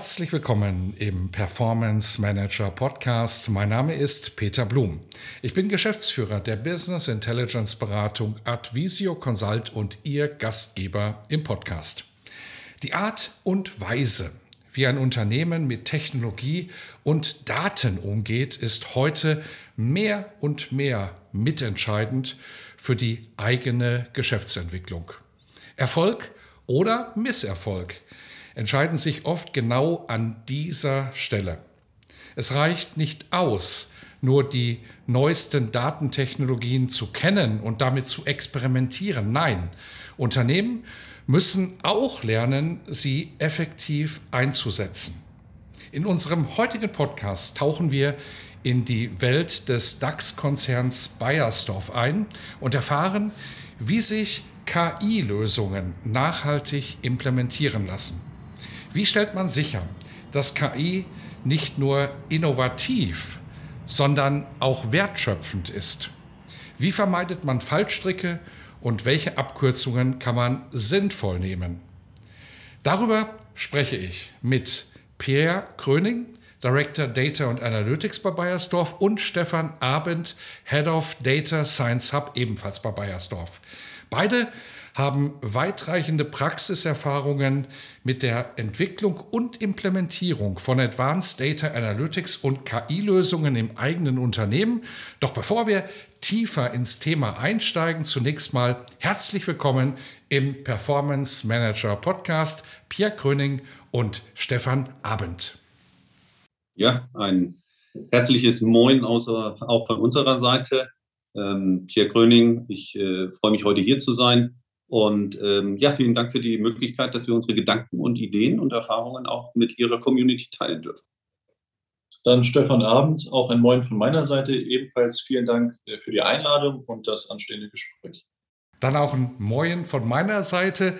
Herzlich willkommen im Performance Manager Podcast. Mein Name ist Peter Blum. Ich bin Geschäftsführer der Business Intelligence Beratung Advisio Consult und Ihr Gastgeber im Podcast. Die Art und Weise, wie ein Unternehmen mit Technologie und Daten umgeht, ist heute mehr und mehr mitentscheidend für die eigene Geschäftsentwicklung. Erfolg oder Misserfolg entscheiden sich oft genau an dieser Stelle. Es reicht nicht aus, nur die neuesten Datentechnologien zu kennen und damit zu experimentieren. Nein, Unternehmen müssen auch lernen, sie effektiv einzusetzen. In unserem heutigen Podcast tauchen wir in die Welt des DAX-Konzerns Bayersdorf ein und erfahren, wie sich KI-Lösungen nachhaltig implementieren lassen. Wie stellt man sicher, dass KI nicht nur innovativ, sondern auch wertschöpfend ist? Wie vermeidet man Fallstricke und welche Abkürzungen kann man sinnvoll nehmen? Darüber spreche ich mit Pierre Kröning, Director Data und Analytics bei Bayersdorf und Stefan Abend, Head of Data Science Hub ebenfalls bei Bayersdorf. Beide haben weitreichende Praxiserfahrungen mit der Entwicklung und Implementierung von Advanced Data Analytics und KI-Lösungen im eigenen Unternehmen. Doch bevor wir tiefer ins Thema einsteigen, zunächst mal herzlich willkommen im Performance Manager Podcast Pierre Kröning und Stefan Abend. Ja, ein herzliches Moin außer, auch von unserer Seite. Ähm, Pierre Kröning, ich äh, freue mich heute hier zu sein und ähm, ja, vielen Dank für die Möglichkeit, dass wir unsere Gedanken und Ideen und Erfahrungen auch mit Ihrer Community teilen dürfen. Dann Stefan Abend, auch ein Moin von meiner Seite. Ebenfalls vielen Dank äh, für die Einladung und das anstehende Gespräch. Dann auch ein Moin von meiner Seite.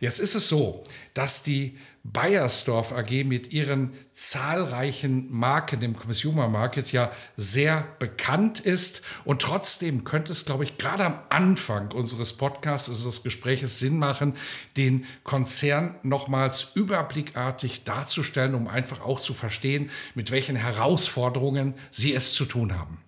Jetzt ist es so, dass die Bayersdorf AG mit ihren zahlreichen Marken im Consumer Market ja sehr bekannt ist. Und trotzdem könnte es, glaube ich, gerade am Anfang unseres Podcasts, also des Gespräches, Sinn machen, den Konzern nochmals überblickartig darzustellen, um einfach auch zu verstehen, mit welchen Herausforderungen Sie es zu tun haben.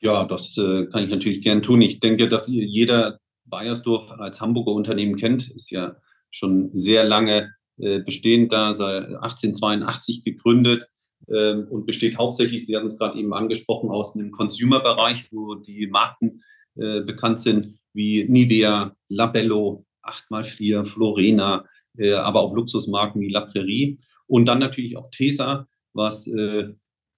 Ja, das äh, kann ich natürlich gern tun. Ich denke, dass jeder Bayersdorf als Hamburger Unternehmen kennt, ist ja schon sehr lange äh, bestehend da, seit 1882 gegründet ähm, und besteht hauptsächlich, Sie hatten es gerade eben angesprochen, aus einem Consumer-Bereich, wo die Marken äh, bekannt sind wie Nivea, Labello, 8x4, Florena, äh, aber auch Luxusmarken wie La Prairie und dann natürlich auch Tesa, was äh,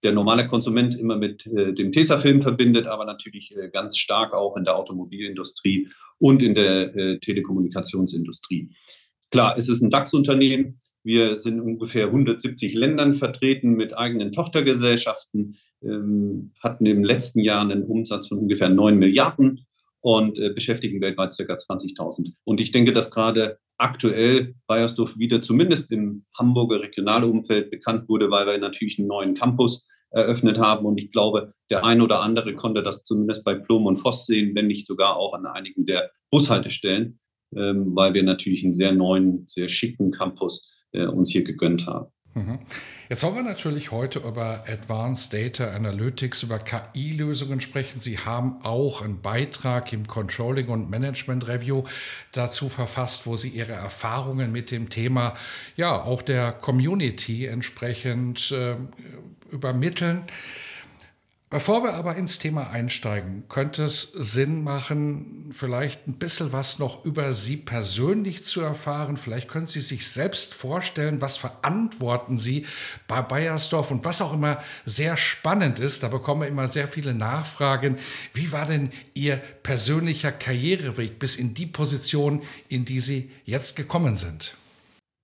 der normale Konsument immer mit äh, dem Tesafilm verbindet, aber natürlich äh, ganz stark auch in der Automobilindustrie und in der Telekommunikationsindustrie. Klar, es ist ein DAX-Unternehmen. Wir sind in ungefähr 170 Ländern vertreten mit eigenen Tochtergesellschaften, ähm, hatten im letzten Jahr einen Umsatz von ungefähr 9 Milliarden und äh, beschäftigen weltweit ca. 20.000. Und ich denke, dass gerade aktuell Bayersdorf wieder zumindest im Hamburger Regionalumfeld bekannt wurde, weil wir natürlich einen neuen Campus eröffnet haben. Und ich glaube, der ein oder andere konnte das zumindest bei Plum und Voss sehen, wenn nicht sogar auch an einigen der Bushaltestellen ähm, weil wir natürlich einen sehr neuen, sehr schicken Campus äh, uns hier gegönnt haben. Mhm. Jetzt wollen wir natürlich heute über Advanced Data Analytics, über KI-Lösungen sprechen. Sie haben auch einen Beitrag im Controlling und Management Review dazu verfasst, wo Sie Ihre Erfahrungen mit dem Thema ja auch der Community entsprechend äh, übermitteln. Bevor wir aber ins Thema einsteigen, könnte es Sinn machen, vielleicht ein bisschen was noch über Sie persönlich zu erfahren. Vielleicht können Sie sich selbst vorstellen, was verantworten Sie bei Bayersdorf und was auch immer sehr spannend ist. Da bekommen wir immer sehr viele Nachfragen. Wie war denn Ihr persönlicher Karriereweg bis in die Position, in die Sie jetzt gekommen sind?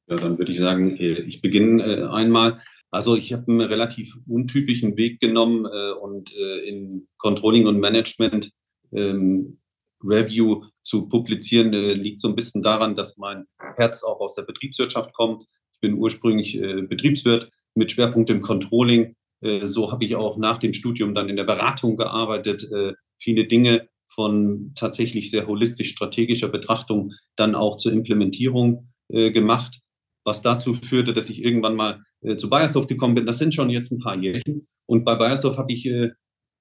Ja, dann würde ich sagen, äh, ich beginne äh, einmal also ich habe einen relativ untypischen Weg genommen äh, und äh, in Controlling und Management ähm, Review zu publizieren, äh, liegt so ein bisschen daran, dass mein Herz auch aus der Betriebswirtschaft kommt. Ich bin ursprünglich äh, Betriebswirt mit Schwerpunkt im Controlling. Äh, so habe ich auch nach dem Studium dann in der Beratung gearbeitet, äh, viele Dinge von tatsächlich sehr holistisch strategischer Betrachtung dann auch zur Implementierung gemacht was dazu führte, dass ich irgendwann mal äh, zu Bayersdorf gekommen bin. Das sind schon jetzt ein paar Jährchen. Und bei Bayersdorf habe ich äh,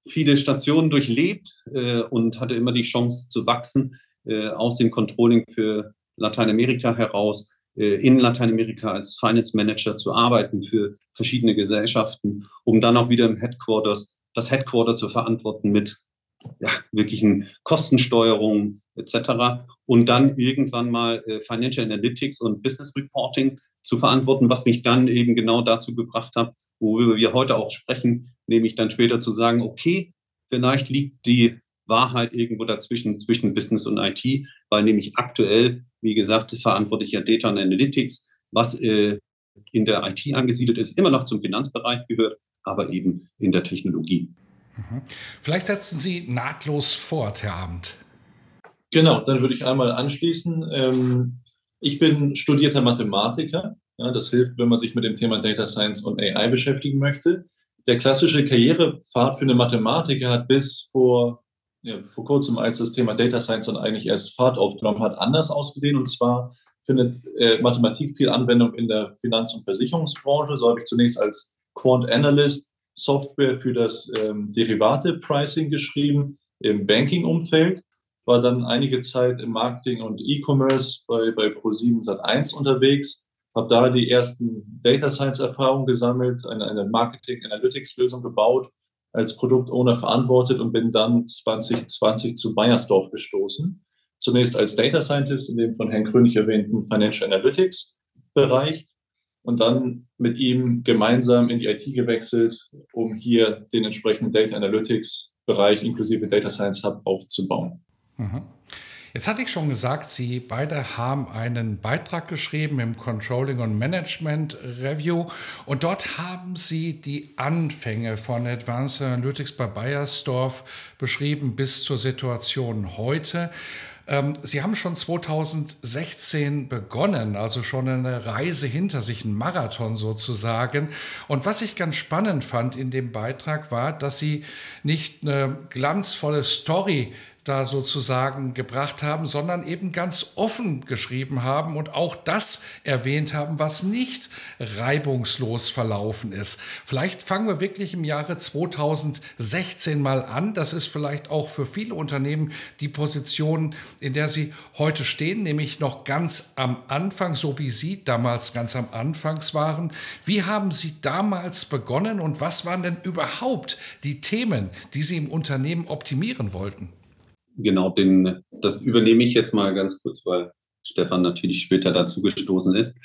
viele Stationen durchlebt äh, und hatte immer die Chance zu wachsen äh, aus dem Controlling für Lateinamerika heraus, äh, in Lateinamerika als Finance Manager zu arbeiten für verschiedene Gesellschaften, um dann auch wieder im Headquarters das Headquarter zu verantworten mit ja, wirklichen Kostensteuerung etc. Und dann irgendwann mal äh, Financial Analytics und Business Reporting zu verantworten, was mich dann eben genau dazu gebracht hat, worüber wir heute auch sprechen, nämlich dann später zu sagen, okay, vielleicht liegt die Wahrheit irgendwo dazwischen, zwischen Business und IT, weil nämlich aktuell, wie gesagt, verantworte ich ja Data und Analytics, was äh, in der IT angesiedelt ist, immer noch zum Finanzbereich gehört, aber eben in der Technologie. Mhm. Vielleicht setzen Sie nahtlos fort, Herr Abend. Genau, dann würde ich einmal anschließen. Ähm, ich bin studierter Mathematiker. Ja, das hilft, wenn man sich mit dem Thema Data Science und AI beschäftigen möchte. Der klassische Karrierepfad für eine Mathematiker hat bis vor, ja, vor kurzem, als das Thema Data Science dann eigentlich erst Fahrt aufgenommen hat, anders ausgesehen. Und zwar findet äh, Mathematik viel Anwendung in der Finanz- und Versicherungsbranche. So habe ich zunächst als Quant Analyst Software für das ähm, Derivate-Pricing geschrieben im Banking-Umfeld, war dann einige Zeit im Marketing und E-Commerce bei, bei Pro7 Sat1 unterwegs, habe da die ersten Data Science-Erfahrungen gesammelt, eine, eine Marketing-Analytics-Lösung gebaut, als Produktowner verantwortet und bin dann 2020 zu Bayersdorf gestoßen. Zunächst als Data Scientist in dem von Herrn Krönig erwähnten Financial Analytics Bereich und dann mit ihm gemeinsam in die IT gewechselt, um hier den entsprechenden Data Analytics Bereich inklusive Data Science Hub aufzubauen. Jetzt hatte ich schon gesagt, Sie beide haben einen Beitrag geschrieben im Controlling und Management Review und dort haben Sie die Anfänge von Advanced Analytics bei Bayersdorf beschrieben bis zur Situation heute. Ähm, Sie haben schon 2016 begonnen, also schon eine Reise hinter sich, ein Marathon sozusagen. Und was ich ganz spannend fand in dem Beitrag war, dass Sie nicht eine glanzvolle Story da sozusagen gebracht haben, sondern eben ganz offen geschrieben haben und auch das erwähnt haben, was nicht reibungslos verlaufen ist. Vielleicht fangen wir wirklich im Jahre 2016 mal an. Das ist vielleicht auch für viele Unternehmen die Position, in der sie heute stehen, nämlich noch ganz am Anfang, so wie Sie damals ganz am Anfangs waren. Wie haben Sie damals begonnen und was waren denn überhaupt die Themen, die Sie im Unternehmen optimieren wollten? Genau, den, das übernehme ich jetzt mal ganz kurz, weil Stefan natürlich später dazu gestoßen ist.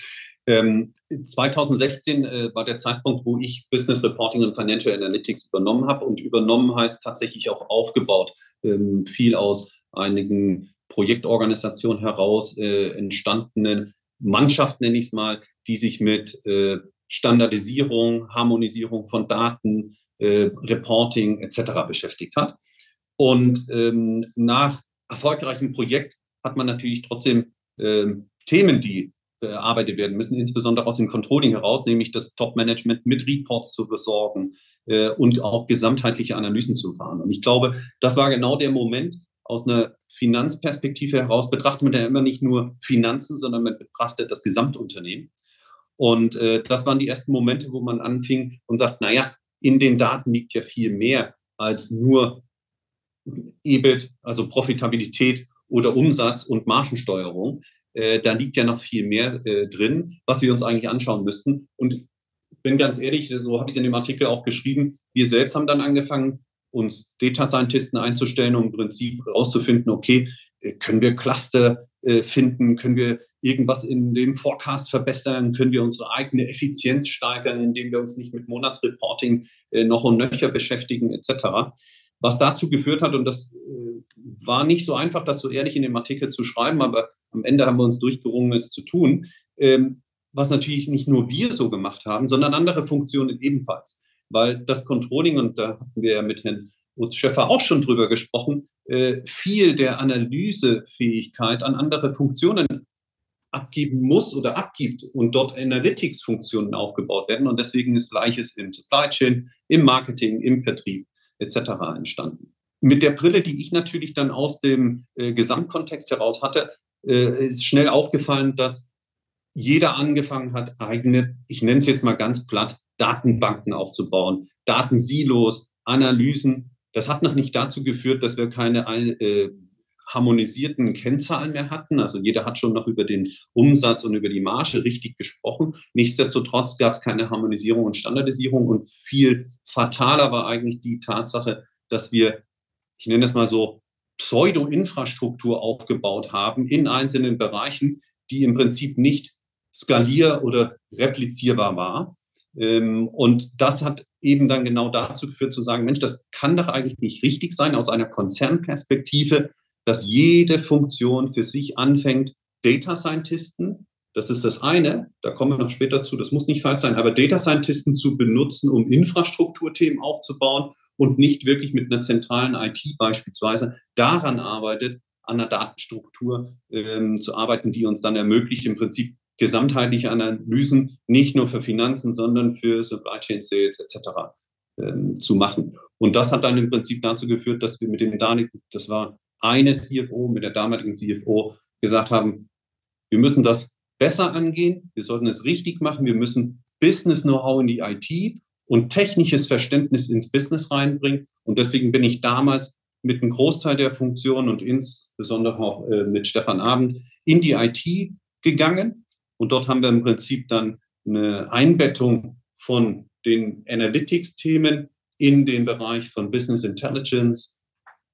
Ähm, 2016 äh, war der Zeitpunkt, wo ich Business Reporting und Financial Analytics übernommen habe. Und übernommen heißt tatsächlich auch aufgebaut. Ähm, viel aus einigen Projektorganisationen heraus äh, entstandene Mannschaft, nenne ich es mal, die sich mit äh, Standardisierung, Harmonisierung von Daten, äh, Reporting etc. beschäftigt hat. Und ähm, nach erfolgreichem Projekt hat man natürlich trotzdem ähm, Themen, die bearbeitet werden müssen, insbesondere aus dem Controlling heraus, nämlich das Top-Management mit Reports zu besorgen äh, und auch gesamtheitliche Analysen zu fahren. Und ich glaube, das war genau der Moment aus einer Finanzperspektive heraus, betrachtet man ja immer nicht nur Finanzen, sondern man betrachtet das Gesamtunternehmen. Und äh, das waren die ersten Momente, wo man anfing und sagt, naja, in den Daten liegt ja viel mehr als nur EBIT, also Profitabilität oder Umsatz und Margensteuerung. Äh, da liegt ja noch viel mehr äh, drin, was wir uns eigentlich anschauen müssten. Und bin ganz ehrlich, so habe ich es in dem Artikel auch geschrieben, wir selbst haben dann angefangen, uns Data Scientisten einzustellen, um im Prinzip herauszufinden, okay, äh, können wir Cluster äh, finden, können wir irgendwas in dem Forecast verbessern, können wir unsere eigene Effizienz steigern, indem wir uns nicht mit Monatsreporting äh, noch und nöcher beschäftigen, etc. Was dazu geführt hat, und das äh, war nicht so einfach, das so ehrlich in dem Artikel zu schreiben, aber am Ende haben wir uns durchgerungen, es zu tun, ähm, was natürlich nicht nur wir so gemacht haben, sondern andere Funktionen ebenfalls. Weil das Controlling, und da hatten wir ja mit Herrn Schäffer auch schon drüber gesprochen, äh, viel der Analysefähigkeit an andere Funktionen abgeben muss oder abgibt und dort Analytics-Funktionen aufgebaut werden. Und deswegen ist Gleiches im Supply Chain, im Marketing, im Vertrieb etc. entstanden. Mit der Brille, die ich natürlich dann aus dem äh, Gesamtkontext heraus hatte, äh, ist schnell aufgefallen, dass jeder angefangen hat, eigene, ich nenne es jetzt mal ganz platt, Datenbanken aufzubauen, Datensilos, Analysen. Das hat noch nicht dazu geführt, dass wir keine äh, harmonisierten Kennzahlen mehr hatten. Also jeder hat schon noch über den Umsatz und über die Marge richtig gesprochen. Nichtsdestotrotz gab es keine Harmonisierung und Standardisierung und viel fataler war eigentlich die Tatsache, dass wir, ich nenne es mal so, Pseudo-Infrastruktur aufgebaut haben in einzelnen Bereichen, die im Prinzip nicht skalier- oder replizierbar war. Ähm, und das hat eben dann genau dazu geführt zu sagen, Mensch, das kann doch eigentlich nicht richtig sein aus einer Konzernperspektive, dass jede Funktion für sich anfängt, Data Scientisten, das ist das eine, da kommen wir noch später zu, das muss nicht falsch sein, aber Data Scientisten zu benutzen, um Infrastrukturthemen aufzubauen und nicht wirklich mit einer zentralen IT beispielsweise daran arbeitet, an einer Datenstruktur ähm, zu arbeiten, die uns dann ermöglicht, im Prinzip gesamtheitliche Analysen nicht nur für Finanzen, sondern für Supply Chain Sales etc. Ähm, zu machen. Und das hat dann im Prinzip dazu geführt, dass wir mit dem Danik, das war eine CFO, mit der damaligen CFO gesagt haben, wir müssen das besser angehen, wir sollten es richtig machen, wir müssen Business Know-how in die IT und technisches Verständnis ins Business reinbringen. Und deswegen bin ich damals mit einem Großteil der Funktionen und insbesondere auch äh, mit Stefan Abend in die IT gegangen. Und dort haben wir im Prinzip dann eine Einbettung von den Analytics-Themen in den Bereich von Business Intelligence,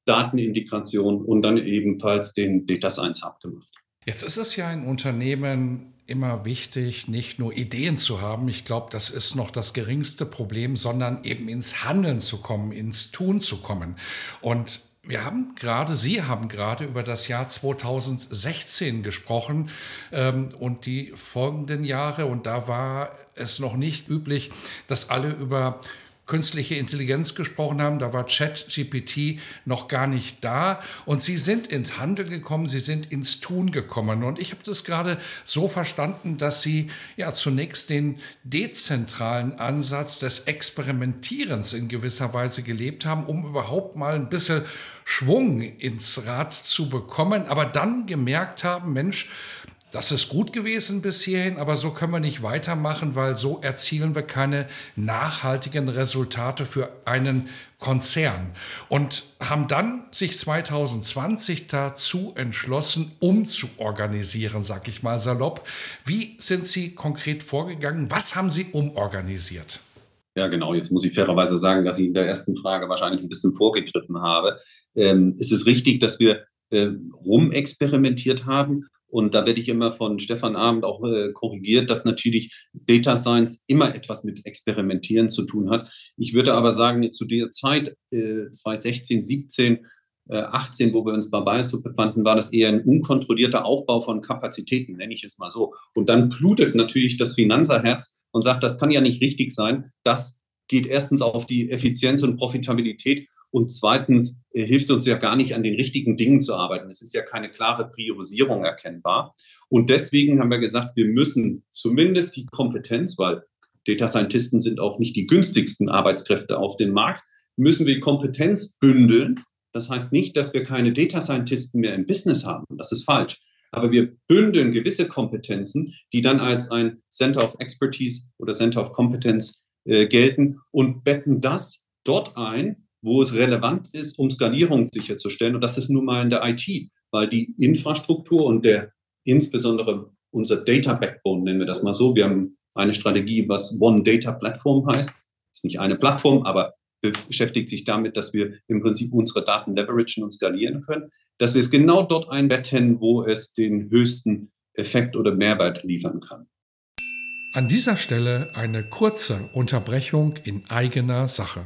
Datenintegration und dann ebenfalls den Data Science Hub gemacht. Jetzt ist es ja ein Unternehmen immer wichtig, nicht nur Ideen zu haben. Ich glaube, das ist noch das geringste Problem, sondern eben ins Handeln zu kommen, ins Tun zu kommen. Und wir haben gerade, Sie haben gerade über das Jahr 2016 gesprochen ähm, und die folgenden Jahre. Und da war es noch nicht üblich, dass alle über künstliche Intelligenz gesprochen haben, da war ChatGPT noch gar nicht da. Und sie sind ins Handel gekommen, sie sind ins Tun gekommen. Und ich habe das gerade so verstanden, dass sie ja zunächst den dezentralen Ansatz des Experimentierens in gewisser Weise gelebt haben, um überhaupt mal ein bisschen Schwung ins Rad zu bekommen, aber dann gemerkt haben, Mensch, das ist gut gewesen bis hierhin, aber so können wir nicht weitermachen, weil so erzielen wir keine nachhaltigen Resultate für einen Konzern. Und haben dann sich 2020 dazu entschlossen, umzuorganisieren, sag ich mal salopp. Wie sind Sie konkret vorgegangen? Was haben Sie umorganisiert? Ja, genau. Jetzt muss ich fairerweise sagen, dass ich in der ersten Frage wahrscheinlich ein bisschen vorgegriffen habe. Ähm, ist es richtig, dass wir äh, rumexperimentiert haben? Und da werde ich immer von Stefan Abend auch äh, korrigiert, dass natürlich Data Science immer etwas mit Experimentieren zu tun hat. Ich würde aber sagen, zu der Zeit äh, 2016, 17, äh, 18, wo wir uns bei Biosub befanden, war das eher ein unkontrollierter Aufbau von Kapazitäten, nenne ich es mal so. Und dann blutet natürlich das Finanzerherz und sagt, das kann ja nicht richtig sein. Das geht erstens auf die Effizienz und Profitabilität und zweitens äh, hilft uns ja gar nicht, an den richtigen Dingen zu arbeiten. Es ist ja keine klare Priorisierung erkennbar. Und deswegen haben wir gesagt, wir müssen zumindest die Kompetenz, weil Data Scientisten sind auch nicht die günstigsten Arbeitskräfte auf dem Markt, müssen wir Kompetenz bündeln. Das heißt nicht, dass wir keine Data Scientisten mehr im Business haben. Das ist falsch. Aber wir bündeln gewisse Kompetenzen, die dann als ein Center of Expertise oder Center of Competence äh, gelten und betten das dort ein, wo es relevant ist, um Skalierung sicherzustellen. Und das ist nun mal in der IT, weil die Infrastruktur und der insbesondere unser Data Backbone, nennen wir das mal so. Wir haben eine Strategie, was One Data Platform heißt. Ist nicht eine Plattform, aber beschäftigt sich damit, dass wir im Prinzip unsere Daten leveragen und skalieren können, dass wir es genau dort einbetten, wo es den höchsten Effekt oder Mehrwert liefern kann. An dieser Stelle eine kurze Unterbrechung in eigener Sache.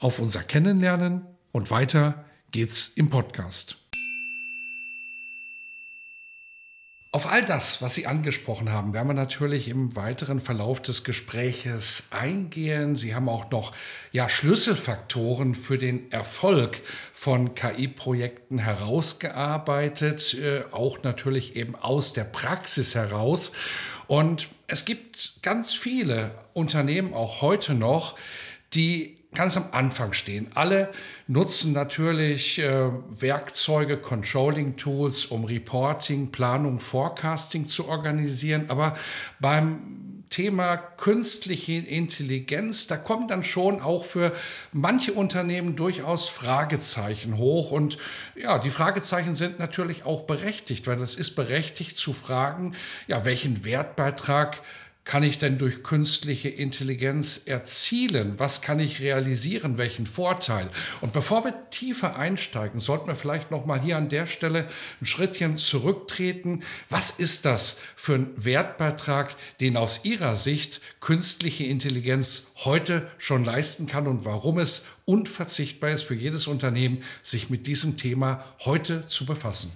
auf unser Kennenlernen und weiter geht's im Podcast. Auf all das, was Sie angesprochen haben, werden wir natürlich im weiteren Verlauf des Gespräches eingehen. Sie haben auch noch ja, Schlüsselfaktoren für den Erfolg von KI-Projekten herausgearbeitet, äh, auch natürlich eben aus der Praxis heraus. Und es gibt ganz viele Unternehmen auch heute noch, die ganz am Anfang stehen. Alle nutzen natürlich äh, Werkzeuge, Controlling-Tools, um Reporting, Planung, Forecasting zu organisieren. Aber beim Thema künstliche Intelligenz, da kommen dann schon auch für manche Unternehmen durchaus Fragezeichen hoch. Und ja, die Fragezeichen sind natürlich auch berechtigt, weil es ist berechtigt zu fragen, ja, welchen Wertbeitrag kann ich denn durch künstliche Intelligenz erzielen? Was kann ich realisieren? Welchen Vorteil? Und bevor wir tiefer einsteigen, sollten wir vielleicht noch mal hier an der Stelle ein Schrittchen zurücktreten. Was ist das für ein Wertbeitrag, den aus Ihrer Sicht künstliche Intelligenz heute schon leisten kann und warum es unverzichtbar ist für jedes Unternehmen, sich mit diesem Thema heute zu befassen?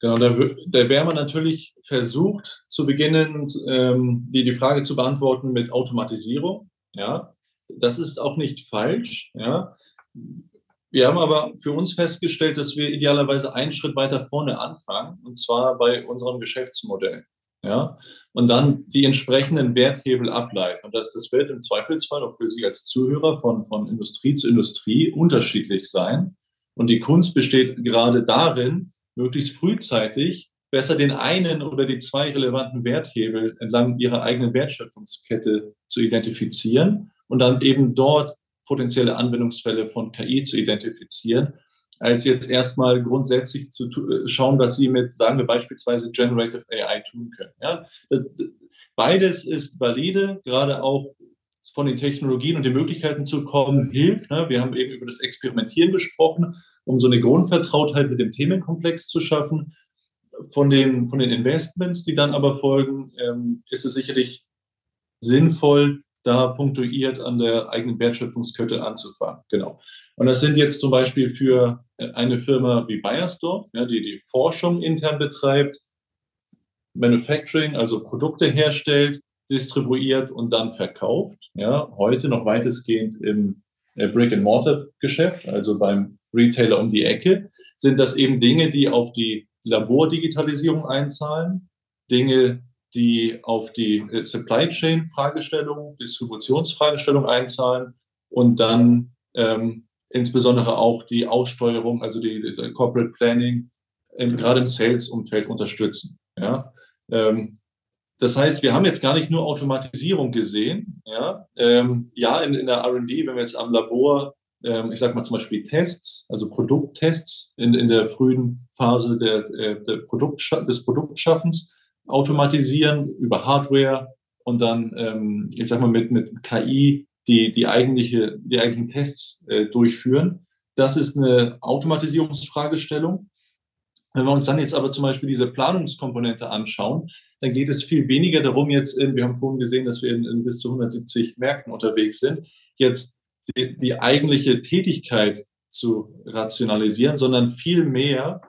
Genau, da, da wäre man natürlich versucht, zu beginnen, ähm, die, die Frage zu beantworten mit Automatisierung. Ja, das ist auch nicht falsch. Ja, wir haben aber für uns festgestellt, dass wir idealerweise einen Schritt weiter vorne anfangen, und zwar bei unserem Geschäftsmodell. Ja, und dann die entsprechenden Werthebel ableiten. Und das, das wird im Zweifelsfall auch für Sie als Zuhörer von, von Industrie zu Industrie unterschiedlich sein. Und die Kunst besteht gerade darin, möglichst frühzeitig besser den einen oder die zwei relevanten Werthebel entlang ihrer eigenen Wertschöpfungskette zu identifizieren und dann eben dort potenzielle Anwendungsfälle von KI zu identifizieren, als jetzt erstmal grundsätzlich zu äh, schauen, was Sie mit, sagen wir beispielsweise Generative AI tun können. Ja, beides ist valide, gerade auch von den Technologien und den Möglichkeiten zu kommen, hilft. Ne? Wir haben eben über das Experimentieren gesprochen um so eine Grundvertrautheit mit dem Themenkomplex zu schaffen. Von den, von den Investments, die dann aber folgen, ähm, ist es sicherlich sinnvoll, da punktuiert an der eigenen Wertschöpfungskette anzufangen. Genau. Und das sind jetzt zum Beispiel für äh, eine Firma wie Bayersdorf, ja, die die Forschung intern betreibt, Manufacturing, also Produkte herstellt, distribuiert und dann verkauft. Ja, heute noch weitestgehend im äh, Brick-and-Mortar-Geschäft, also beim Retailer um die Ecke, sind das eben Dinge, die auf die Labordigitalisierung einzahlen, Dinge, die auf die äh, Supply Chain Fragestellung, Distributionsfragestellung einzahlen und dann ähm, insbesondere auch die Aussteuerung, also die, die Corporate Planning, in, gerade im Sales-Umfeld unterstützen. Ja? Ähm, das heißt, wir haben jetzt gar nicht nur Automatisierung gesehen. Ja, ähm, ja in, in der RD, wenn wir jetzt am Labor ähm, ich sage mal zum Beispiel Tests, also Produkttests in, in der frühen Phase der, äh, der Produkt, des Produktschaffens automatisieren über Hardware und dann, ähm, ich sag mal, mit, mit KI die, die, eigentliche, die eigentlichen Tests äh, durchführen. Das ist eine Automatisierungsfragestellung. Wenn wir uns dann jetzt aber zum Beispiel diese Planungskomponente anschauen, dann geht es viel weniger darum, jetzt, in, wir haben vorhin gesehen, dass wir in, in bis zu 170 Märkten unterwegs sind, jetzt die, die eigentliche Tätigkeit zu rationalisieren, sondern vielmehr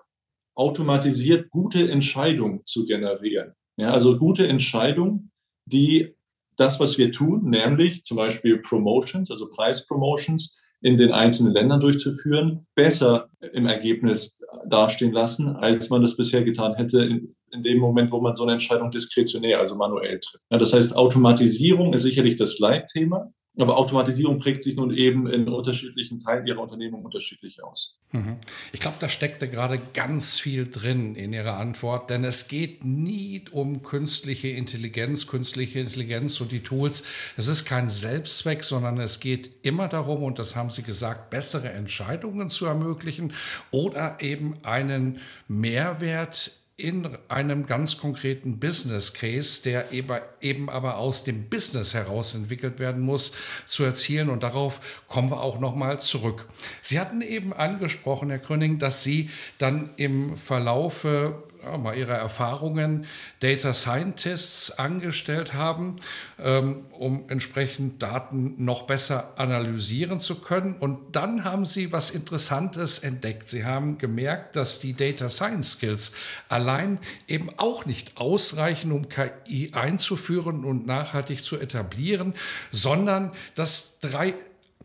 automatisiert gute Entscheidungen zu generieren. Ja, also gute Entscheidungen, die das, was wir tun, nämlich zum Beispiel Promotions, also Preispromotions in den einzelnen Ländern durchzuführen, besser im Ergebnis dastehen lassen, als man das bisher getan hätte in, in dem Moment, wo man so eine Entscheidung diskretionär, also manuell trifft. Ja, das heißt, Automatisierung ist sicherlich das Leitthema. Aber Automatisierung prägt sich nun eben in unterschiedlichen Teilen Ihrer Unternehmung unterschiedlich aus. Mhm. Ich glaube, da steckte gerade ganz viel drin in Ihrer Antwort, denn es geht nie um künstliche Intelligenz, künstliche Intelligenz und die Tools. Es ist kein Selbstzweck, sondern es geht immer darum, und das haben Sie gesagt, bessere Entscheidungen zu ermöglichen oder eben einen Mehrwert in einem ganz konkreten Business Case, der eben aber aus dem Business heraus entwickelt werden muss, zu erzielen. Und darauf kommen wir auch nochmal zurück. Sie hatten eben angesprochen, Herr Gröning, dass Sie dann im Verlaufe ja, mal ihre Erfahrungen Data Scientists angestellt haben, ähm, um entsprechend Daten noch besser analysieren zu können. Und dann haben sie was Interessantes entdeckt. Sie haben gemerkt, dass die Data Science Skills allein eben auch nicht ausreichen, um KI einzuführen und nachhaltig zu etablieren, sondern dass drei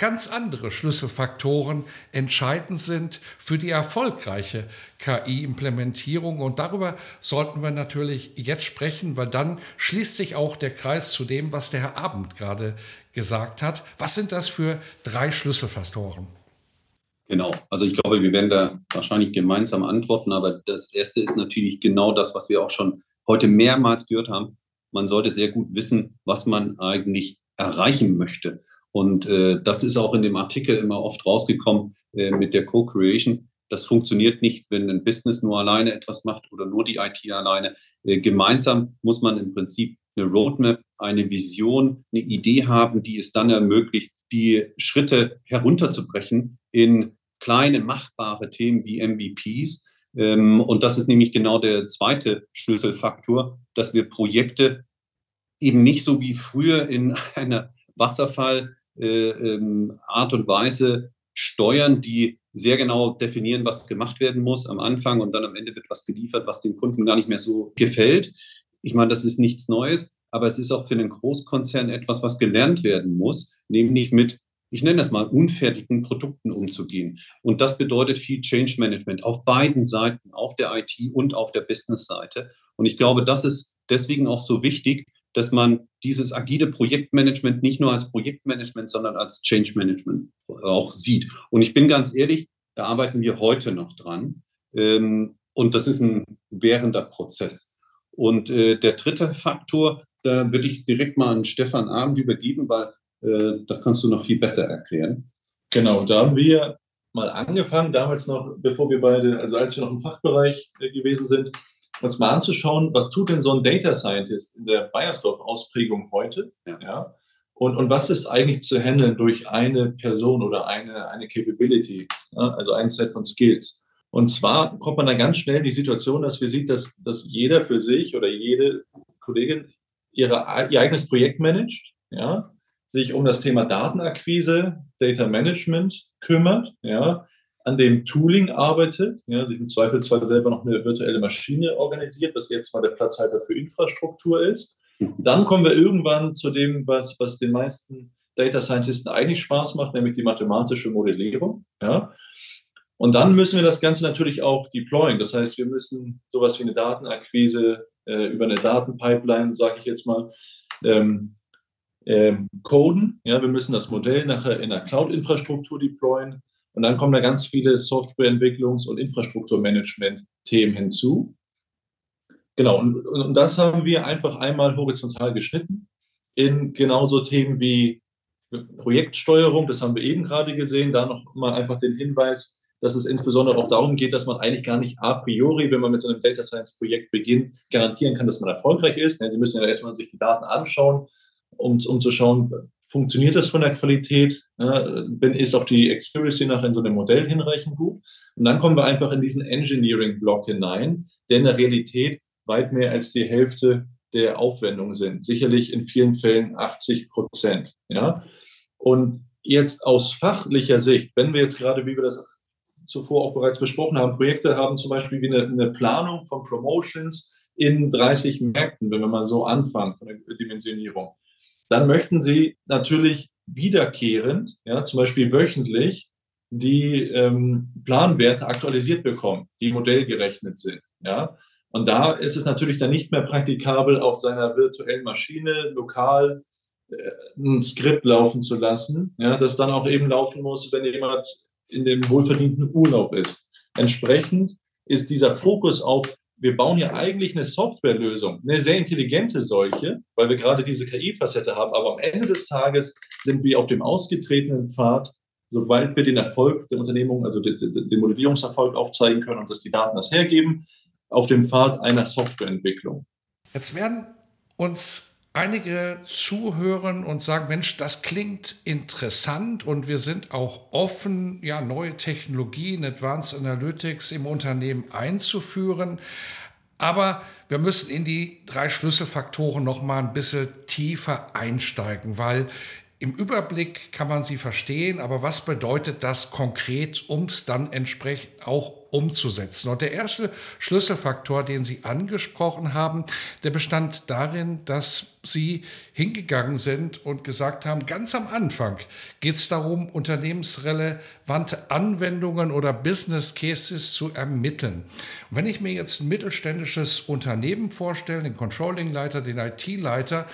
ganz andere Schlüsselfaktoren entscheidend sind für die erfolgreiche KI-Implementierung. Und darüber sollten wir natürlich jetzt sprechen, weil dann schließt sich auch der Kreis zu dem, was der Herr Abend gerade gesagt hat. Was sind das für drei Schlüsselfaktoren? Genau, also ich glaube, wir werden da wahrscheinlich gemeinsam antworten, aber das Erste ist natürlich genau das, was wir auch schon heute mehrmals gehört haben. Man sollte sehr gut wissen, was man eigentlich erreichen möchte. Und äh, das ist auch in dem Artikel immer oft rausgekommen äh, mit der Co-Creation. Das funktioniert nicht, wenn ein Business nur alleine etwas macht oder nur die IT alleine. Äh, gemeinsam muss man im Prinzip eine Roadmap, eine Vision, eine Idee haben, die es dann ermöglicht, die Schritte herunterzubrechen in kleine machbare Themen wie MVPs. Ähm, und das ist nämlich genau der zweite Schlüsselfaktor, dass wir Projekte eben nicht so wie früher in einer Wasserfall Art und Weise steuern, die sehr genau definieren, was gemacht werden muss am Anfang und dann am Ende wird was geliefert, was dem Kunden gar nicht mehr so gefällt. Ich meine, das ist nichts Neues, aber es ist auch für einen Großkonzern etwas, was gelernt werden muss, nämlich mit, ich nenne das mal, unfertigen Produkten umzugehen. Und das bedeutet viel Change Management auf beiden Seiten, auf der IT und auf der Business-Seite. Und ich glaube, das ist deswegen auch so wichtig, dass man dieses agile Projektmanagement nicht nur als Projektmanagement, sondern als Change Management auch sieht. Und ich bin ganz ehrlich, da arbeiten wir heute noch dran. Ähm, und das ist ein währender Prozess. Und äh, der dritte Faktor, da würde ich direkt mal an Stefan Abend übergeben, weil äh, das kannst du noch viel besser erklären. Genau, da haben wir mal angefangen, damals noch, bevor wir beide, also als wir noch im Fachbereich äh, gewesen sind, uns mal anzuschauen, was tut denn so ein Data Scientist in der Bayersdorf-Ausprägung heute? Ja. ja. Und, und was ist eigentlich zu handeln durch eine Person oder eine, eine Capability, ja, also ein Set von Skills? Und zwar kommt man da ganz schnell in die Situation, dass wir sehen, dass, dass jeder für sich oder jede Kollegin ihre, ihr eigenes Projekt managt, ja, sich um das Thema Datenakquise, Data Management kümmert, ja, an dem Tooling arbeitet, ja, sich im Zweifelsfall selber noch eine virtuelle Maschine organisiert, was jetzt mal der Platzhalter für Infrastruktur ist. Dann kommen wir irgendwann zu dem, was, was den meisten Data Scientisten eigentlich Spaß macht, nämlich die mathematische Modellierung. Ja. Und dann müssen wir das Ganze natürlich auch deployen. Das heißt, wir müssen sowas wie eine Datenakquise äh, über eine Datenpipeline, sage ich jetzt mal, ähm, ähm, coden. Ja, wir müssen das Modell nachher in der Cloud-Infrastruktur deployen. Und dann kommen da ganz viele Softwareentwicklungs- und Infrastrukturmanagement-Themen hinzu. Genau, und, und das haben wir einfach einmal horizontal geschnitten in genauso Themen wie Projektsteuerung, das haben wir eben gerade gesehen, da noch mal einfach den Hinweis, dass es insbesondere auch darum geht, dass man eigentlich gar nicht a priori, wenn man mit so einem Data Science Projekt beginnt, garantieren kann, dass man erfolgreich ist. Sie müssen ja erstmal sich die Daten anschauen, um, um zu schauen, funktioniert das von der Qualität? Ja, ist auch die Accuracy nach in so einem Modell hinreichend gut? Und dann kommen wir einfach in diesen Engineering-Block hinein, der in der Realität weit mehr als die Hälfte der Aufwendungen sind. Sicherlich in vielen Fällen 80 Prozent. Ja? Und jetzt aus fachlicher Sicht, wenn wir jetzt gerade, wie wir das zuvor auch bereits besprochen haben, Projekte haben zum Beispiel wie eine, eine Planung von Promotions in 30 Märkten, wenn wir mal so anfangen von der Dimensionierung dann möchten Sie natürlich wiederkehrend, ja, zum Beispiel wöchentlich, die ähm, Planwerte aktualisiert bekommen, die modellgerechnet sind. Ja. Und da ist es natürlich dann nicht mehr praktikabel, auf seiner virtuellen Maschine lokal ein Skript laufen zu lassen, ja, das dann auch eben laufen muss, wenn jemand in dem wohlverdienten Urlaub ist. Entsprechend ist dieser Fokus auf, wir bauen ja eigentlich eine Softwarelösung, eine sehr intelligente solche, weil wir gerade diese KI-Facette haben, aber am Ende des Tages sind wir auf dem ausgetretenen Pfad, sobald wir den Erfolg der Unternehmung, also den, den Modellierungserfolg aufzeigen können und dass die Daten das hergeben, auf dem Pfad einer Softwareentwicklung. Jetzt werden uns einige zuhören und sagen, Mensch, das klingt interessant und wir sind auch offen, ja, neue Technologien, Advanced Analytics im Unternehmen einzuführen. Aber wir müssen in die drei Schlüsselfaktoren noch mal ein bisschen tiefer einsteigen, weil im Überblick kann man sie verstehen, aber was bedeutet das konkret, um es dann entsprechend auch umzusetzen? Und der erste Schlüsselfaktor, den Sie angesprochen haben, der bestand darin, dass Sie hingegangen sind und gesagt haben, ganz am Anfang geht es darum, unternehmensrelevante Anwendungen oder Business Cases zu ermitteln. Und wenn ich mir jetzt ein mittelständisches Unternehmen vorstelle, den Controlling-Leiter, den IT-Leiter,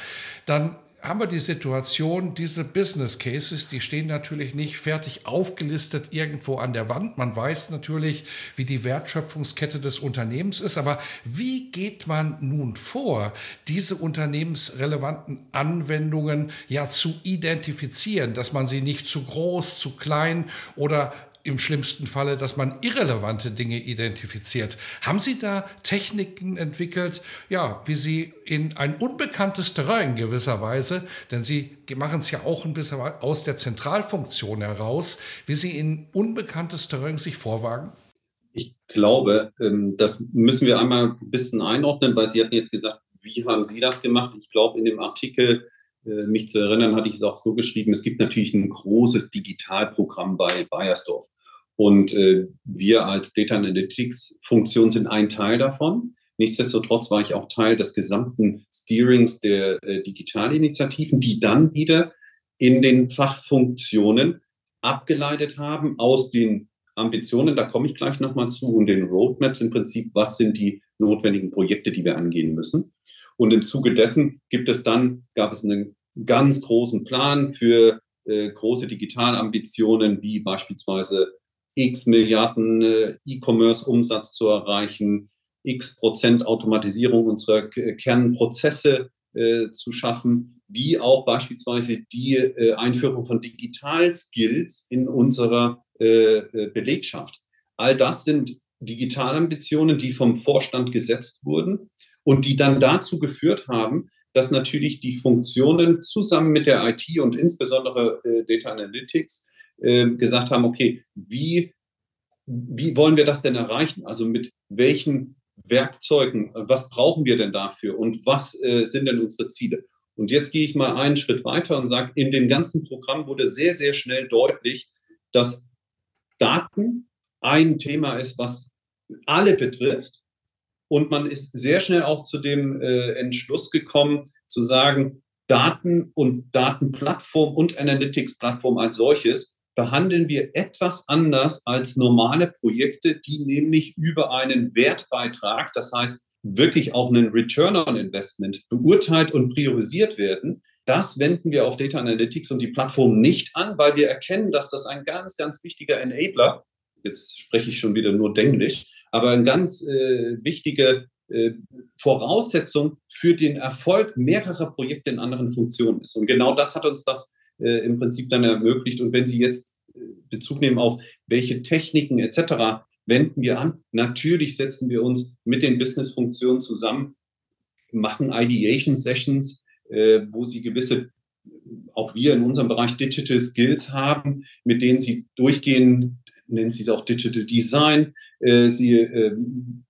dann haben wir die Situation, diese Business Cases, die stehen natürlich nicht fertig aufgelistet irgendwo an der Wand. Man weiß natürlich, wie die Wertschöpfungskette des Unternehmens ist, aber wie geht man nun vor, diese unternehmensrelevanten Anwendungen ja zu identifizieren, dass man sie nicht zu groß, zu klein oder im schlimmsten Falle, dass man irrelevante Dinge identifiziert. Haben Sie da Techniken entwickelt, ja, wie Sie in ein unbekanntes Terrain in gewisser Weise, denn Sie machen es ja auch ein bisschen aus der Zentralfunktion heraus, wie Sie in unbekanntes Terrain sich vorwagen? Ich glaube, ähm, das müssen wir einmal ein bisschen einordnen, weil Sie hatten jetzt gesagt, wie haben Sie das gemacht? Ich glaube, in dem Artikel äh, mich zu erinnern, hatte ich es auch so geschrieben, es gibt natürlich ein großes Digitalprogramm bei Bayersdorf. Und äh, wir als Data Analytics Funktion sind ein Teil davon. Nichtsdestotrotz war ich auch Teil des gesamten Steerings der äh, Digitalinitiativen, die dann wieder in den Fachfunktionen abgeleitet haben aus den Ambitionen, da komme ich gleich nochmal zu, und den Roadmaps im Prinzip, was sind die notwendigen Projekte, die wir angehen müssen. Und im Zuge dessen gibt es dann, gab es einen ganz großen Plan für äh, große Digitalambitionen, wie beispielsweise x Milliarden äh, E-Commerce-Umsatz zu erreichen, x Prozent Automatisierung unserer Kernprozesse äh, zu schaffen, wie auch beispielsweise die äh, Einführung von Digital-Skills in unserer äh, äh, Belegschaft. All das sind Digitalambitionen, die vom Vorstand gesetzt wurden und die dann dazu geführt haben, dass natürlich die Funktionen zusammen mit der IT und insbesondere äh, Data Analytics ähm, gesagt haben, okay, wie, wie wollen wir das denn erreichen? Also mit welchen Werkzeugen, was brauchen wir denn dafür und was äh, sind denn unsere Ziele? Und jetzt gehe ich mal einen Schritt weiter und sage, in dem ganzen Programm wurde sehr, sehr schnell deutlich, dass Daten ein Thema ist, was alle betrifft. Und man ist sehr schnell auch zu dem äh, Entschluss gekommen, zu sagen, Daten und Datenplattform und Analytics-Plattform als solches behandeln wir etwas anders als normale Projekte, die nämlich über einen Wertbeitrag, das heißt wirklich auch einen Return on Investment beurteilt und priorisiert werden. Das wenden wir auf Data Analytics und die Plattform nicht an, weil wir erkennen, dass das ein ganz, ganz wichtiger Enabler, jetzt spreche ich schon wieder nur Denglisch, aber eine ganz äh, wichtige äh, Voraussetzung für den Erfolg mehrerer Projekte in anderen Funktionen ist. Und genau das hat uns das äh, im Prinzip dann ermöglicht. Und wenn Sie jetzt äh, Bezug nehmen auf welche Techniken etc. wenden wir an, natürlich setzen wir uns mit den Business-Funktionen zusammen, machen Ideation-Sessions, äh, wo Sie gewisse auch wir in unserem Bereich Digital Skills haben, mit denen Sie durchgehen, nennen Sie es auch Digital Design. Äh, Sie äh,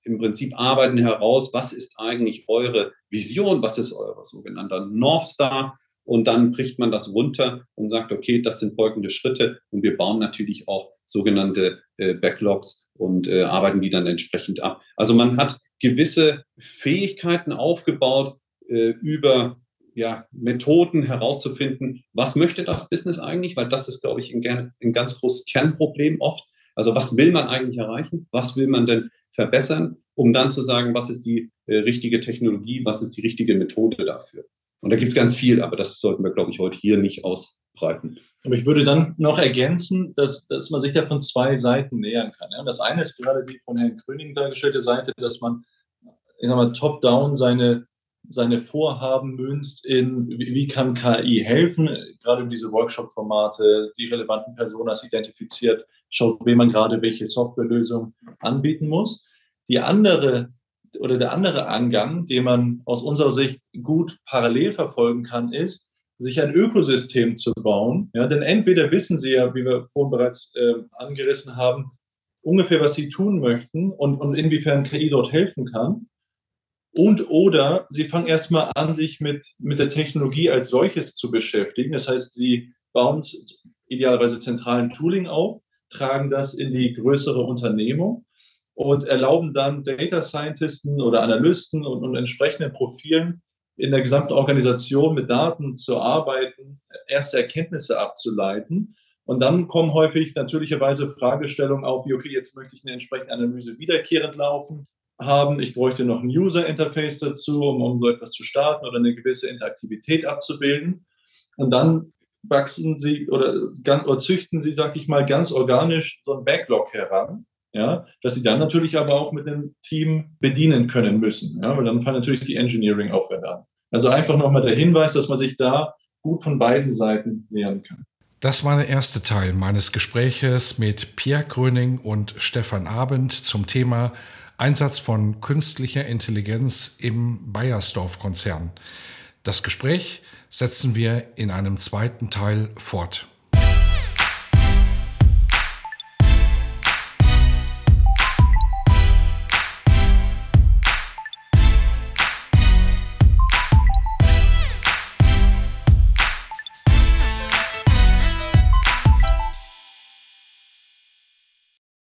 im Prinzip arbeiten heraus, was ist eigentlich eure Vision, was ist euer sogenannter North Star und dann bricht man das runter und sagt, okay, das sind folgende Schritte. Und wir bauen natürlich auch sogenannte äh, Backlogs und äh, arbeiten die dann entsprechend ab. Also man hat gewisse Fähigkeiten aufgebaut, äh, über ja, Methoden herauszufinden, was möchte das Business eigentlich, weil das ist, glaube ich, ein, ein ganz großes Kernproblem oft. Also was will man eigentlich erreichen? Was will man denn verbessern, um dann zu sagen, was ist die äh, richtige Technologie, was ist die richtige Methode dafür? Und da gibt es ganz viel, aber das sollten wir, glaube ich, heute hier nicht ausbreiten. Aber ich würde dann noch ergänzen, dass, dass man sich da von zwei Seiten nähern kann. Ja? Das eine ist gerade die von Herrn König dargestellte Seite, dass man ich sag mal, top-down seine, seine Vorhaben münzt in, wie, wie kann KI helfen, gerade über diese Workshop-Formate, die relevanten Personas identifiziert, schaut, wem man gerade welche Softwarelösung anbieten muss. Die andere oder der andere Angang, den man aus unserer Sicht gut parallel verfolgen kann, ist, sich ein Ökosystem zu bauen. Ja, denn entweder wissen Sie ja, wie wir vorhin bereits äh, angerissen haben, ungefähr, was Sie tun möchten und, und inwiefern KI dort helfen kann. Und oder Sie fangen erstmal an, sich mit, mit der Technologie als solches zu beschäftigen. Das heißt, Sie bauen idealerweise zentralen Tooling auf, tragen das in die größere Unternehmung und erlauben dann Data Scientisten oder Analysten und, und entsprechenden Profilen in der gesamten Organisation mit Daten zu arbeiten, erste Erkenntnisse abzuleiten. Und dann kommen häufig natürlicherweise Fragestellungen auf, wie, okay, jetzt möchte ich eine entsprechende Analyse wiederkehrend laufen haben. Ich bräuchte noch ein User-Interface dazu, um, um so etwas zu starten oder eine gewisse Interaktivität abzubilden. Und dann wachsen sie oder, oder züchten sie, sag ich mal, ganz organisch so ein Backlog heran, ja, dass sie dann natürlich aber auch mit einem Team bedienen können müssen, ja, weil dann fallen natürlich die Engineering-Aufwände an. Also einfach nochmal der Hinweis, dass man sich da gut von beiden Seiten nähern kann. Das war der erste Teil meines Gespräches mit Pierre Gröning und Stefan Abend zum Thema Einsatz von künstlicher Intelligenz im Bayersdorf-Konzern. Das Gespräch setzen wir in einem zweiten Teil fort.